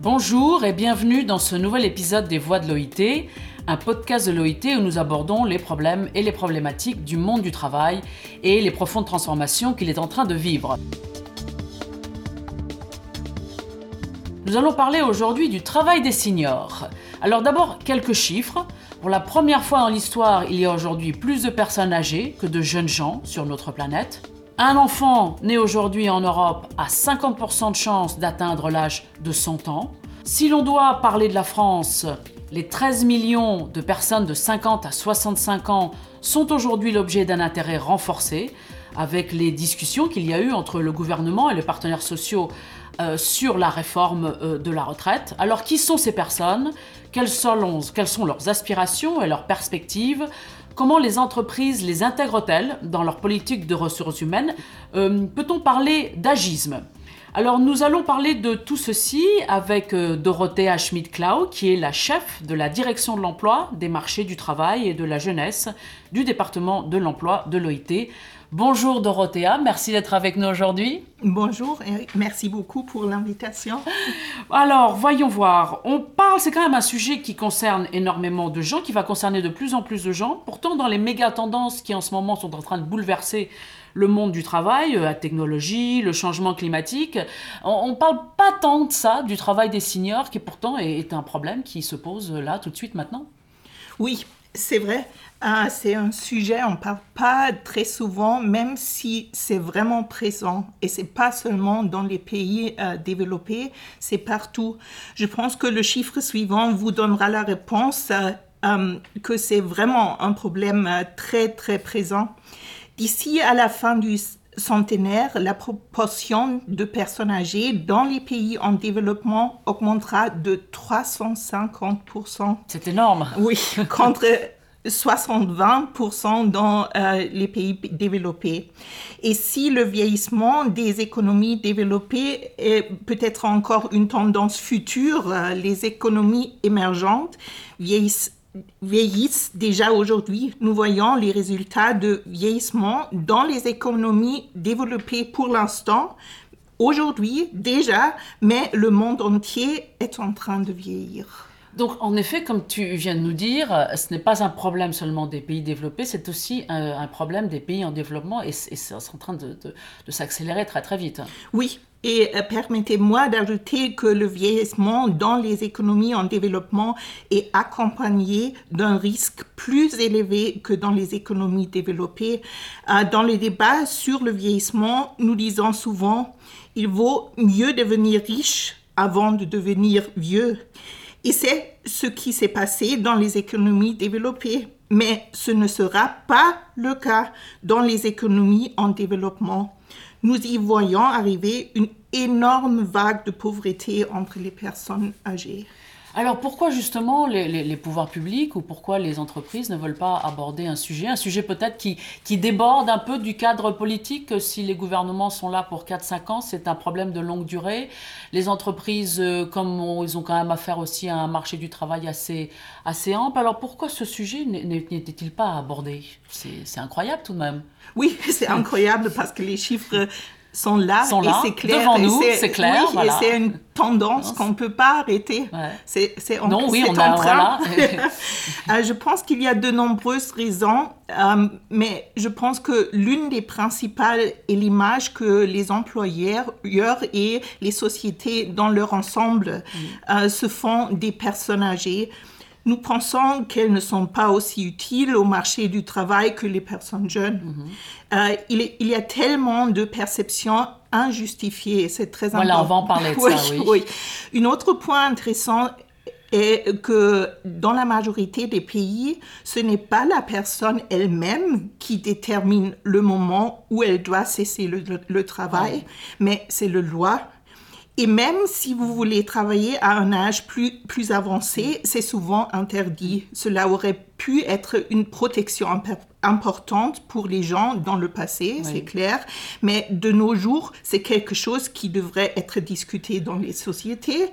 Bonjour et bienvenue dans ce nouvel épisode des Voix de l'OIT, un podcast de l'OIT où nous abordons les problèmes et les problématiques du monde du travail et les profondes transformations qu'il est en train de vivre. Nous allons parler aujourd'hui du travail des seniors. Alors d'abord, quelques chiffres. Pour la première fois dans l'histoire, il y a aujourd'hui plus de personnes âgées que de jeunes gens sur notre planète. Un enfant né aujourd'hui en Europe a 50% de chances d'atteindre l'âge de 100 ans. Si l'on doit parler de la France, les 13 millions de personnes de 50 à 65 ans sont aujourd'hui l'objet d'un intérêt renforcé avec les discussions qu'il y a eu entre le gouvernement et les partenaires sociaux euh, sur la réforme euh, de la retraite. Alors qui sont ces personnes? Quelles sont, quelles sont leurs aspirations et leurs perspectives? Comment les entreprises les intègrent-elles dans leur politique de ressources humaines euh, Peut-on parler d'agisme alors nous allons parler de tout ceci avec euh, Dorothea Schmidt-Klau, qui est la chef de la direction de l'emploi, des marchés du travail et de la jeunesse du département de l'emploi de l'OIT. Bonjour Dorothea, merci d'être avec nous aujourd'hui. Bonjour et merci beaucoup pour l'invitation. Alors, voyons voir. On parle, c'est quand même un sujet qui concerne énormément de gens, qui va concerner de plus en plus de gens. Pourtant, dans les méga tendances qui en ce moment sont en train de bouleverser le monde du travail, euh, la technologie, le changement climatique, on ne parle pas tant de ça, du travail des seniors, qui pourtant est un problème qui se pose là tout de suite maintenant. Oui, c'est vrai. Ah, c'est un sujet, on ne parle pas très souvent, même si c'est vraiment présent. Et c'est pas seulement dans les pays euh, développés, c'est partout. Je pense que le chiffre suivant vous donnera la réponse euh, euh, que c'est vraiment un problème très, très présent. D'ici à la fin du centenaire, la proportion de personnes âgées dans les pays en développement augmentera de 350%. C'est énorme. Oui, contre 60-20% dans euh, les pays développés. Et si le vieillissement des économies développées est peut-être encore une tendance future, euh, les économies émergentes vieillissent, vieillissent déjà aujourd'hui. Nous voyons les résultats de vieillissement dans les économies développées pour l'instant, aujourd'hui déjà, mais le monde entier est en train de vieillir. Donc, en effet, comme tu viens de nous dire, ce n'est pas un problème seulement des pays développés, c'est aussi un, problème des pays en développement et, c'est en train de, s'accélérer très très vite. Oui, et euh, permettez-moi d'ajouter que le vieillissement dans les économies en développement est accompagné d'un risque plus élevé que dans les économies développées. Euh, dans les débats sur le vieillissement, nous disons souvent, il vaut mieux devenir riche avant de devenir vieux. Et c'est ce qui s'est passé dans les économies développées. Mais ce ne sera pas le cas dans les économies en développement. Nous y voyons arriver une énorme vague de pauvreté entre les personnes âgées. Alors pourquoi justement les, pouvoirs publics ou pourquoi les entreprises ne veulent pas aborder un sujet, un sujet peut-être qui, qui déborde un peu du cadre politique? Si les gouvernements sont là pour 4-5 ans, c'est un problème de longue durée. Les entreprises, euh, comme ils ont quand même affaire aussi à un marché du travail assez, assez ample, alors pourquoi ce sujet n'était-il pas abordé? C'est incroyable tout de même. Oui, c'est incroyable parce que les chiffres sont là, sont là et c'est clair. Devant nous, c'est clair. Oui, et c'est une tendance qu'on ne peut pas arrêter. C'est, c'est, non, oui, on a, voilà. Euh, je pense qu'il y a de nombreuses raisons, euh, mais je pense que l'une des principales est l'image que les employeurs et les sociétés dans leur ensemble euh, se font des personnes âgées nous pensons qu'elles ne sont pas aussi utiles au marché du travail que les personnes jeunes. Mm-hmm. Euh, il, il, y a tellement de perceptions injustifiées, c'est très important. Voilà, on va en parler de ça, oui. oui. Un autre point intéressant est que dans la majorité des pays, ce n'est pas la personne elle-même qui détermine le moment où elle doit cesser le, travail, mais c'est le loi et même si vous voulez travailler à un âge plus, plus avancé, c'est souvent interdit. Cela aurait pu être une protection importante pour les gens dans le passé, c'est clair, mais de nos jours, c'est quelque chose qui devrait être discuté dans les sociétés.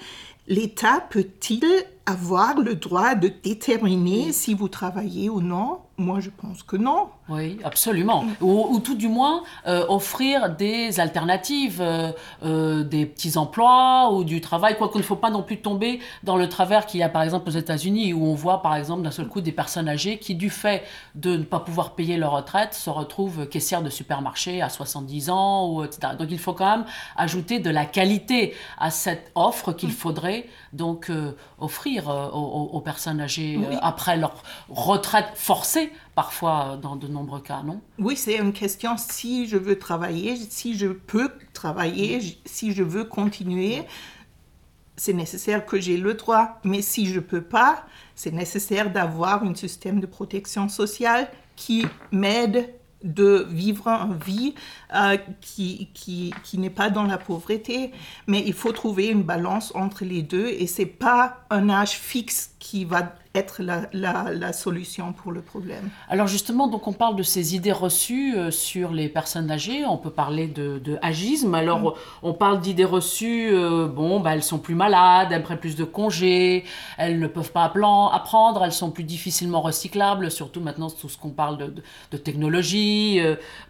L'État peut-il avoir le droit de déterminer si vous travaillez ou non Moi, je pense que non. Oui, absolument. Ou, tout du moins euh, offrir des alternatives, euh, euh, des petits emplois ou du travail, quoi qu'il ne faut pas non plus tomber dans le travers qu'il y a par exemple aux États-Unis, où on voit par exemple d'un seul coup des personnes âgées qui, du fait de ne pas pouvoir payer leur retraite, se retrouvent caissières de supermarché à 70 ans, ou, etc. Donc il faut quand même ajouter de la qualité à cette offre qu'il faudrait donc offrir aux, personnes âgées après leur retraite forcée parfois dans de nombreux cas, non? Oui, c'est une question si je veux travailler, si je peux travailler, si je veux continuer, c'est nécessaire que j'ai le droit. Mais si je ne peux pas, c'est nécessaire d'avoir un système de protection sociale qui m'aide de vivre une vie euh, qui, qui, qui n'est pas dans la pauvreté, mais il faut trouver une balance entre les deux et c'est pas un âge fixe qui va être la, la, solution pour le problème. Alors justement, donc on parle de ces idées reçues euh, sur les personnes âgées, on peut parler de, de agisme. Alors mm. on parle d'idées reçues, euh, bon, bah, elles sont plus malades, elles prennent plus de congés, elles ne peuvent pas apprendre, elles sont plus difficilement recyclables, surtout maintenant tout ce qu'on parle de, de, technologie,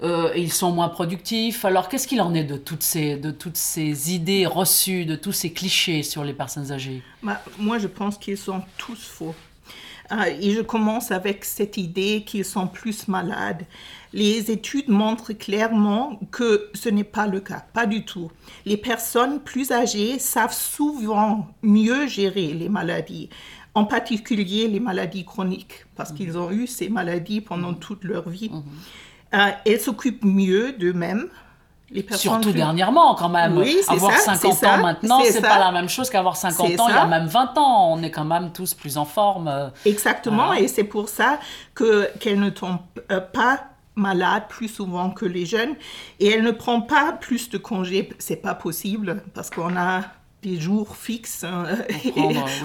euh, ils sont moins productifs. Alors qu'est-ce qu'il en est de toutes, ces, de toutes ces idées reçues, de tous ces clichés sur les personnes âgées? Bah, Moi je pense qu'ils sont tous faux. Ah, et je commence avec cette idée qu'ils sont plus malades. Les études montrent clairement que ce n'est pas le cas, pas du tout. Les personnes plus âgées savent souvent mieux gérer les maladies, en particulier les maladies chroniques, parce mhm. qu'ils ont eu ces maladies pendant mhm. toute leur vie. Mhm. Euh, elles s'occupent mieux d'eux-mêmes, Surtout dernièrement, quand même. Oui, avoir 50 ans maintenant, c'est pas la même chose qu'avoir 50 ans il y a même 20 ans. On est quand même tous plus en forme. Euh, Exactement, et c'est pour ça que qu'elle ne tombe euh, pas malade plus souvent que les jeunes et elle ne prend pas plus de congés. C'est pas possible parce qu'on a des jours fixes hein,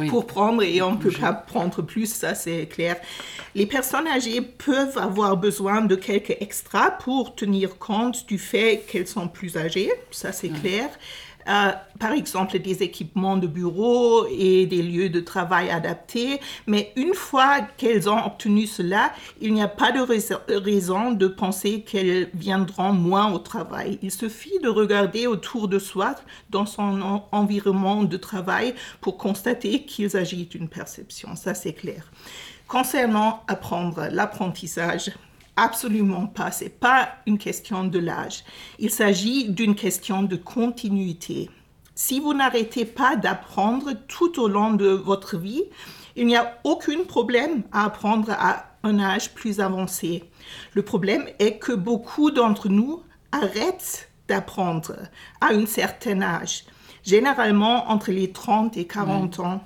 pour, prendre, et on ne peut pas prendre plus, ça c'est clair. Les personnes âgées peuvent avoir besoin de quelques extras pour tenir compte du fait qu'elles sont plus âgées, ça c'est clair. Euh, par exemple des équipements de bureau et des lieux de travail adaptés. Mais une fois qu'elles ont obtenu cela, il n'y a pas de raison de penser qu'elles viendront moins au travail. Il suffit de regarder autour de soi dans son environnement de travail pour constater qu'il s'agit d'une perception. Ça, c'est clair. Concernant apprendre l'apprentissage, Absolument pas. Ce n'est pas une question de l'âge. Il s'agit d'une question de continuité. Si vous n'arrêtez pas d'apprendre tout au long de votre vie, il n'y a aucun problème à apprendre à un âge plus avancé. Le problème est que beaucoup d'entre nous arrêtent d'apprendre à un certain âge, généralement entre les 30 et 40 ans.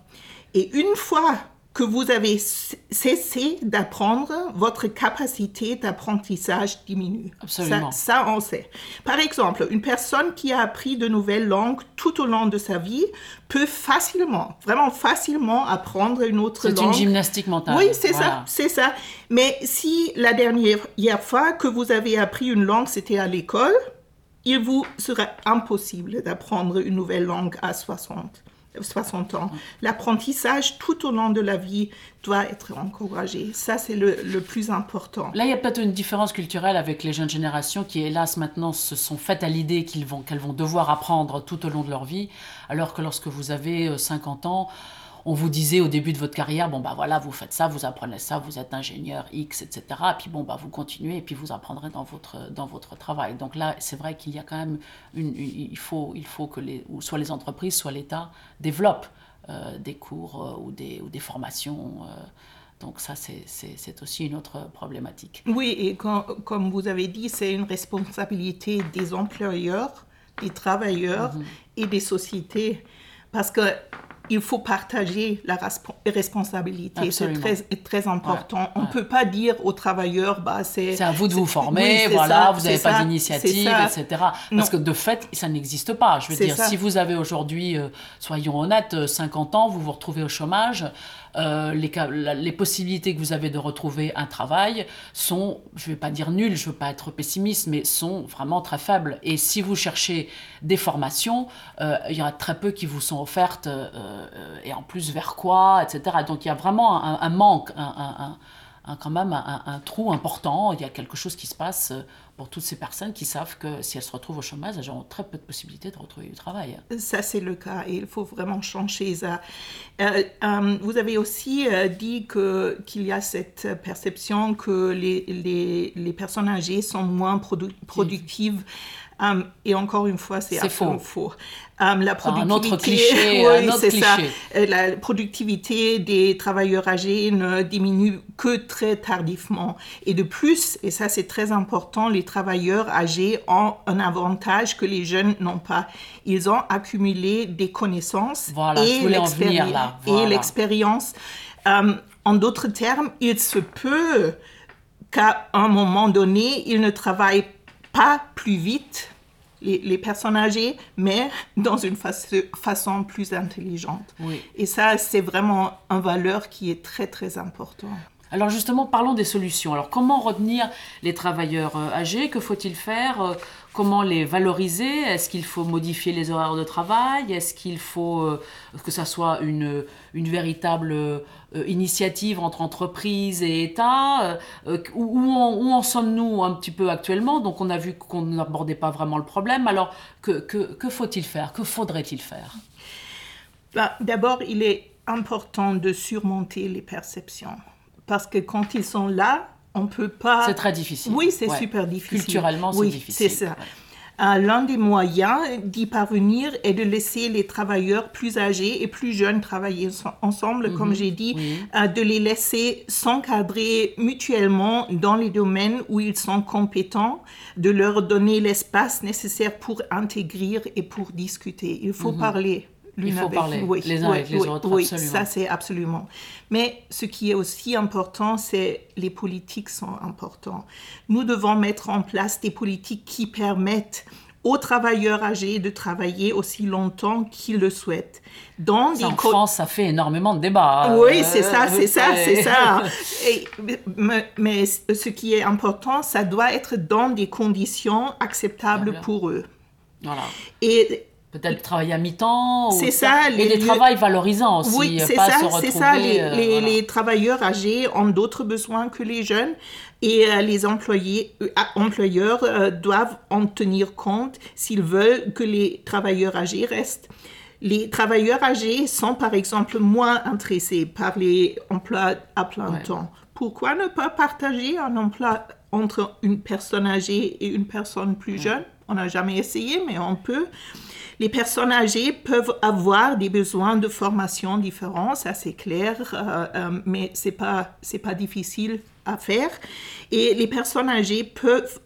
Et une fois que vous avez cessé d'apprendre, votre capacité d'apprentissage diminue. Absolument. Ça, on sait. Par exemple, une personne qui a appris de nouvelles langues tout au long de sa vie peut facilement, vraiment facilement apprendre une autre langue. C'est une gymnastique mentale. Oui, c'est ça, c'est ça. Mais si la dernière fois que vous avez appris une langue, c'était à l'école, il vous serait impossible d'apprendre une nouvelle langue à 60. 60 ans. L'apprentissage tout au long de la vie doit être encouragé. Ça, c'est le, le, plus important. Là, il y a peut-être une différence culturelle avec les jeunes générations qui, hélas, maintenant se sont faites à l'idée qu'elles vont, vont devoir apprendre tout au long de leur vie, alors que lorsque vous avez 50 euh, ans, on vous disait au début de votre carrière, bon, bah voilà, vous faites ça, vous apprenez ça, vous êtes ingénieur X, etc. Et puis bon, bah vous continuez et puis vous apprendrez dans votre, dans votre travail. Donc là, c'est vrai qu'il y a quand même une, il, faut, il faut que les, soit les entreprises, soit l'État développent euh, des cours euh, ou, des, ou des formations. Euh. donc ça, c'est aussi une autre problématique. Oui, et comme vous avez dit, c'est une responsabilité des employeurs, des travailleurs mm-hmm. et des sociétés. Parce que il faut partager la responsabilité. C'est très, très important. On ne peut pas dire aux travailleurs, bah, c'est... C'est à vous de vous former, voilà, vous n'avez pas d'initiative, etc. Parce que de fait, ça n'existe pas. Je veux dire, si vous avez aujourd'hui, euh, soyons honnêtes, 50 ans, vous vous retrouvez au chômage, les, les, possibilités que vous avez de retrouver un travail sont, je ne vais pas dire nulles, je ne veux pas être pessimiste, mais sont vraiment très faibles. Et si vous cherchez des formations, il y en a très peu qui vous sont offertes, et en plus vers quoi, etc. Donc il y a vraiment un, manque, un quand même un, trou important. Il y a quelque chose qui se passe euh, pour toutes ces personnes qui savent que si elles se retrouvent au chômage, elles auront très peu de possibilités de retrouver du travail. Ça, c'est le cas et il faut vraiment changer ça. Euh, euh, vous avez aussi dit que, qu'il y a cette perception que les, les, les personnes âgées sont moins productives. Et encore une fois, c'est absolument faux. Um, la productivité, un autre cliché, oui, c'est ça. Euh, la productivité des travailleurs âgés ne diminue que très tardivement. Et de plus, et ça c'est très important, les travailleurs âgés ont un avantage que les jeunes n'ont pas. Ils ont accumulé des connaissances et l'expérience. Um, en d'autres termes, il se peut qu'à un moment donné, ils ne travaillent pas plus vite les, personnes âgées, mais dans une façon plus intelligente. Et ça, c'est vraiment une valeur qui est très, très importante. Alors justement, parlons des solutions. Alors comment retenir les travailleurs euh, âgés? Que faut-il faire? Euh, Comment les valoriser? Est-ce qu'il faut modifier les horaires de travail? Est-ce qu'il faut euh, que ça soit une, véritable initiative entre entreprises et États Où, en, sommes-nous un petit peu actuellement? Donc on a vu qu'on n'abordait pas vraiment le problème. Alors que faut-il faire? Que faudrait-il faire? Bah, D'abord, il est important de surmonter les perceptions parce que quand ils sont là, on peut pas. C'est très difficile. Oui, c'est super difficile. Culturellement, c'est oui, difficile. C'est ça. L'un des moyens d'y parvenir est de laisser les travailleurs plus âgés et plus jeunes travailler ensemble, comme mhm. j'ai dit, euh, de les laisser s'encadrer mutuellement dans les domaines où ils sont compétents, de leur donner l'espace nécessaire pour intégrer et pour discuter. Il faut mhm. parler il faut parler les uns avec les autres, oui, ça c'est absolument. Mais ce qui est aussi important, c'est les politiques sont importants. Nous devons mettre en place des politiques qui permettent aux travailleurs âgés de travailler aussi longtemps qu'ils le souhaitent. Dans en France, ça fait énormément de débats. Oui, c'est ça, c'est ça, c'est ça. mais, mais, ce qui est important, ça doit être dans des conditions acceptables pour eux. Voilà. Et Peut-être travailler à mi-temps. C'est ça. Les, et des travails valorisants aussi. Oui, c'est ça, c'est ça. Les, euh, les, travailleurs âgés ont d'autres besoins que les jeunes et euh, les employés, euh, employeurs doivent en tenir compte s'ils veulent que les travailleurs âgés restent. Les travailleurs âgés sont par exemple moins intéressés par les emplois à plein temps. Pourquoi ne pas partager un emploi entre une personne âgée et une personne plus jeune? On n'a jamais essayé, mais on peut. Les personnes âgées peuvent avoir des besoins de formation différents, ça c'est clair, euh, euh, mais c'est pas pas difficile à faire. Et les personnes âgées peuvent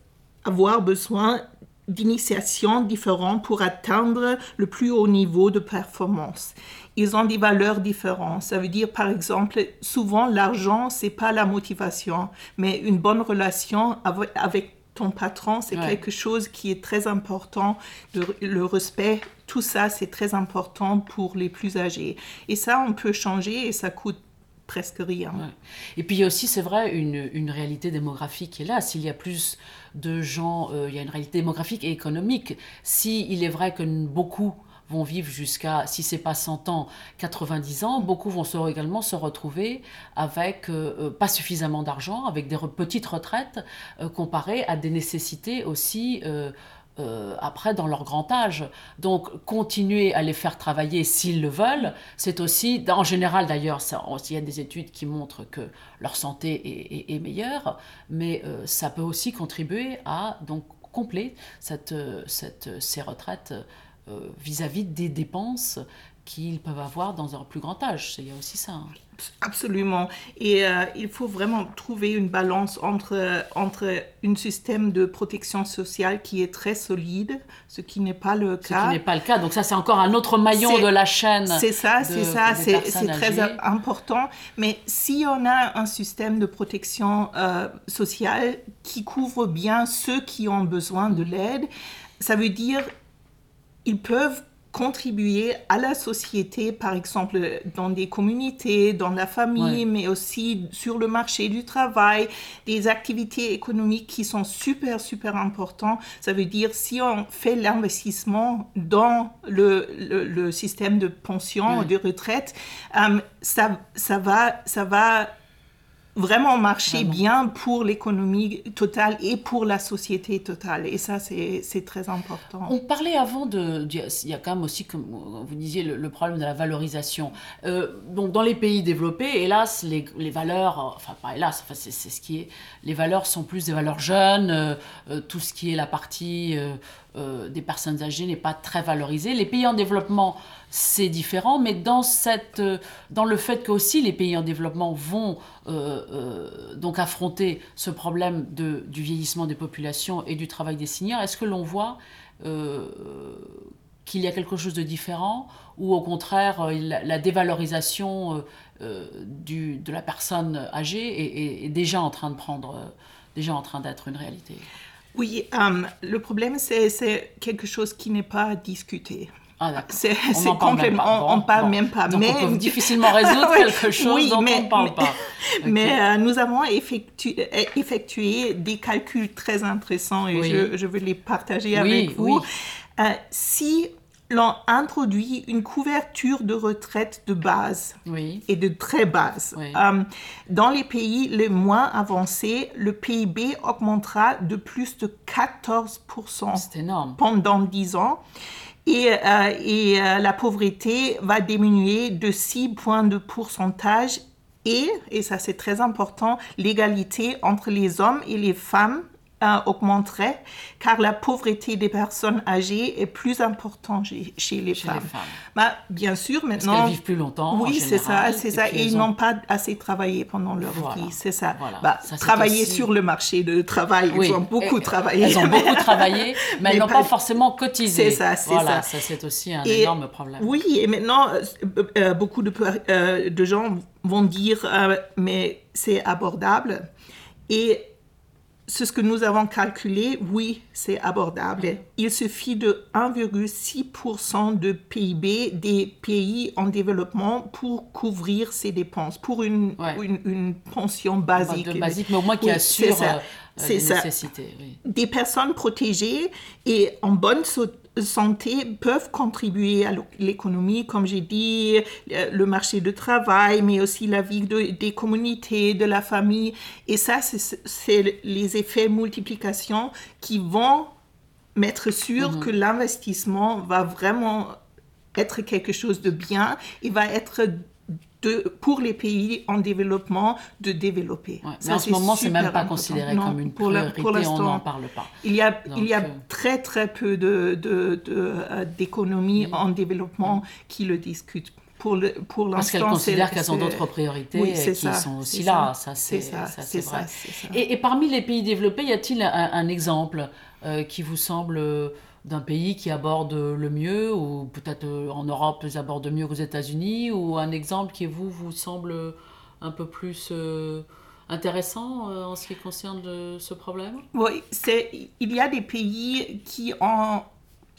avoir besoin d'initiations différentes pour atteindre le plus haut niveau de performance. Ils ont des valeurs différentes. Ça veut dire, par exemple, souvent l'argent, c'est pas la motivation, mais une bonne relation avec ton patron, c'est quelque chose qui est très important. Le, respect, tout ça, c'est très important pour les plus âgés. Et ça, on peut changer et ça coûte presque rien. Et puis il y a aussi, c'est vrai, une, une, réalité démographique qui est là. S'il y a plus de gens, euh, il y a une réalité démographique et économique. Si il est vrai que beaucoup vont vivre jusqu'à, si c'est pas 100 ans, 90 ans. Beaucoup vont également se retrouver avec euh, euh, pas suffisamment d'argent, avec des petites retraites euh, comparées à des nécessités aussi. après dans leur grand âge. Donc continuer à les faire travailler s'ils le veulent, c'est aussi, en général d'ailleurs, il y a des études qui montrent que leur santé est, meilleure, mais ça peut aussi contribuer à donc combler cette, cette, ces retraites euh, vis-à-vis des dépenses qu'ils peuvent avoir dans un plus grand âge. Il y a aussi ça. Hein. Absolument. Et euh, il faut vraiment trouver une balance entre, entre un système de protection sociale qui est très solide, ce qui n'est pas le cas. Ce qui n'est pas le cas. Donc ça, c'est encore un autre maillon de la chaîne. C'est ça, c'est ça, c'est très important. Mais si on a un système de protection euh, sociale qui couvre bien ceux qui ont besoin de l'aide, ça veut dire ils peuvent contribuer à la société, par exemple dans des communautés, dans la famille, mais aussi sur le marché du travail, des activités économiques qui sont super, super importantes. Ça veut dire si on fait l'investissement dans le, le, système de pension de retraite, euh, ça, ça, va, ça va vraiment marcher bien pour l'économie totale et pour la société totale. Et ça, c'est très important. On parlait avant de... Il y a quand même aussi, comme vous disiez, le, problème de la valorisation. Euh, donc, dans les pays développés, hélas, les, les valeurs... Enfin, pas hélas, enfin, c'est ce qui est... Les valeurs sont plus des valeurs jeunes. Euh, euh, tout ce qui est la partie des personnes âgées n'est pas très valorisé. Les pays en développement c'est différent, mais dans, cette, euh, dans le fait que aussi les pays en développement vont euh, euh, donc affronter ce problème de, du vieillissement des populations et du travail des seniors, est-ce que l'on voit qu'il y a quelque chose de différent ou au contraire la, dévalorisation du, de la personne âgée est, déjà en train de prendre, déjà en train d'être une réalité? Oui, le problème c'est quelque chose qui n'est pas discuté. Ah, c'est complètement, on ne parle même pas. mais on peut difficilement résoudre quelque chose dont on ne parle pas. Mais euh, nous avons effectué, effectué, des calculs très intéressants et je, je, veux les partager avec vous. Euh, si l'on introduit une couverture de retraite de base et de très base. Euh, dans les pays les moins avancés, le PIB augmentera de plus de 14% pendant 10 ans et, euh, et euh, la pauvreté va diminuer de 6 points de pourcentage et, et ça c'est très important, l'égalité entre les hommes et les femmes augmenterait car la pauvreté des personnes âgées est plus importante chez, les femmes. Bah, bien sûr, maintenant. Parce qu'elles vivent plus longtemps. Oui, c'est ça, c'est ça. Et, ils n'ont pas assez travaillé pendant leur vie, c'est ça. Bah, travailler sur le marché de travail, ils ont beaucoup travaillé. Elles ont beaucoup travaillé, mais, elles n'ont pas... forcément cotisé. C'est ça, c'est ça. ça c'est aussi un énorme problème. Oui, et maintenant, euh, euh, beaucoup de, euh, de gens vont dire, mais c'est abordable. Et c'est ce que nous avons calculé, oui, c'est abordable. Il suffit de 1,6% de PIB des pays en développement pour couvrir ces dépenses, pour une, une, pension basique. basique, mais au moins qui assure euh, les nécessités. Des personnes protégées et en bonne santé peuvent contribuer à l'économie, comme j'ai dit, euh, le marché du travail, mais aussi la vie des communautés, de la famille. Et ça, c'est les effets multiplication qui vont mettre sûr mm-hmm. que l'investissement va vraiment être quelque chose de bien et va être de, pour les pays en développement de dévéloper. mais en ce moment, c'est même pas considéré comme une priorité, pour on n'en parle pas. Il y a, il y a euh, très très peu d'économies de, de, euh, en développement qui le discutent. Pour le, pour Parce qu'elles considèrent qu'elles ont d'autres priorités qui sont aussi là. Ça, c'est vrai. Et, et, parmi les pays développés, y a-t-il un, exemple euh, qui vous semble d'un pays qui aborde le mieux, ou peut-être euh, en Europe, ils abordent mieux qu'aux États-Unis, ou un exemple qui, vous, vous semble un peu plus euh, intéressant euh, en ce qui concerne ce problème? Oui, il y a des pays qui ont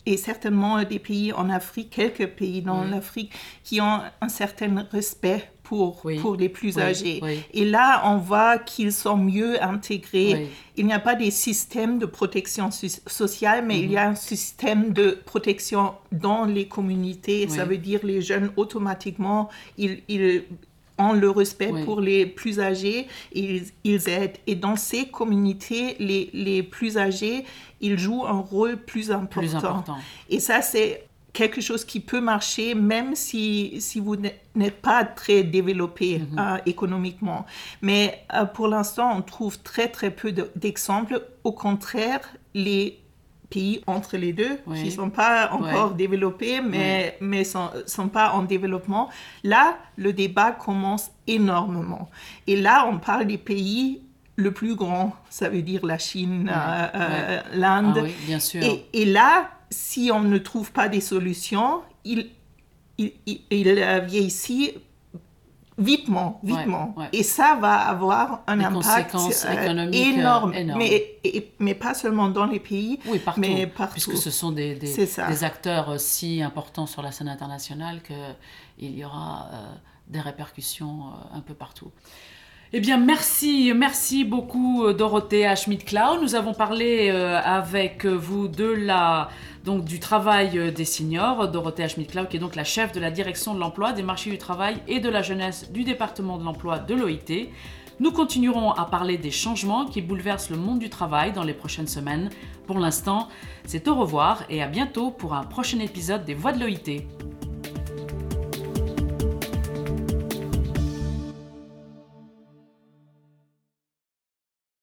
et certainement des pays en Afrique, quelques pays dans l'Afrique qui ont un certain respect pour, pour les plus âgés. Et là, on voit qu'ils sont mieux intégrés. Il n'y a pas des systèmes de protection sociale, mais il y a un système de protection dans les communautés. Ça veut dire les jeunes, automatiquement, ils, ils ont le respect pour les plus âgés, ils, ils aident. Et dans ces communautés, les, les plus âgés, ils jouent un rôle plus important. Plus important. Et ça, c'est quelque chose qui peut marcher même si, si vous n'êtes pas très développé mhm. euh, économiquement. Mais euh, pour l'instant, on trouve très très peu d'exemples. Au contraire, les pays entre les deux, qui ne sont pas encore développés, mais ne mais sont, sont pas en développement, là, le débat commence énormément. Et là, on parle des pays le plus grand, ça veut dire la Chine, euh, l'Inde. Ah bien sûr. Et, et là, si on ne trouve pas des solutions, il, il, il, vieillit Vitement, Ouais, vitement. ouais. Et ça va avoir un Des impact euh, euh, énorme. Mais, et- mais pas seulement dans les pays, Oui, partout. mais partout. Puisque ce sont des, acteurs euh, si importants sur la scène internationale qu'il y aura euh, des répercussions euh, un peu partout. Eh bien, merci, merci beaucoup euh, Dorothée à Schmidt-Cloud. Nous avons parlé euh, avec vous de la, du travail euh, des seniors. Dorothée Schmidt-Cloud, qui est donc la chef de la direction de l'emploi, des marchés du travail et de la jeunesse du département de l'emploi de l'OIT. Nous continuerons à parler des changements qui bouleversent le monde du travail dans les prochaines semaines. Pour l'instant, c'est au revoir et à bientôt pour un prochain épisode des Voix de l'OIT.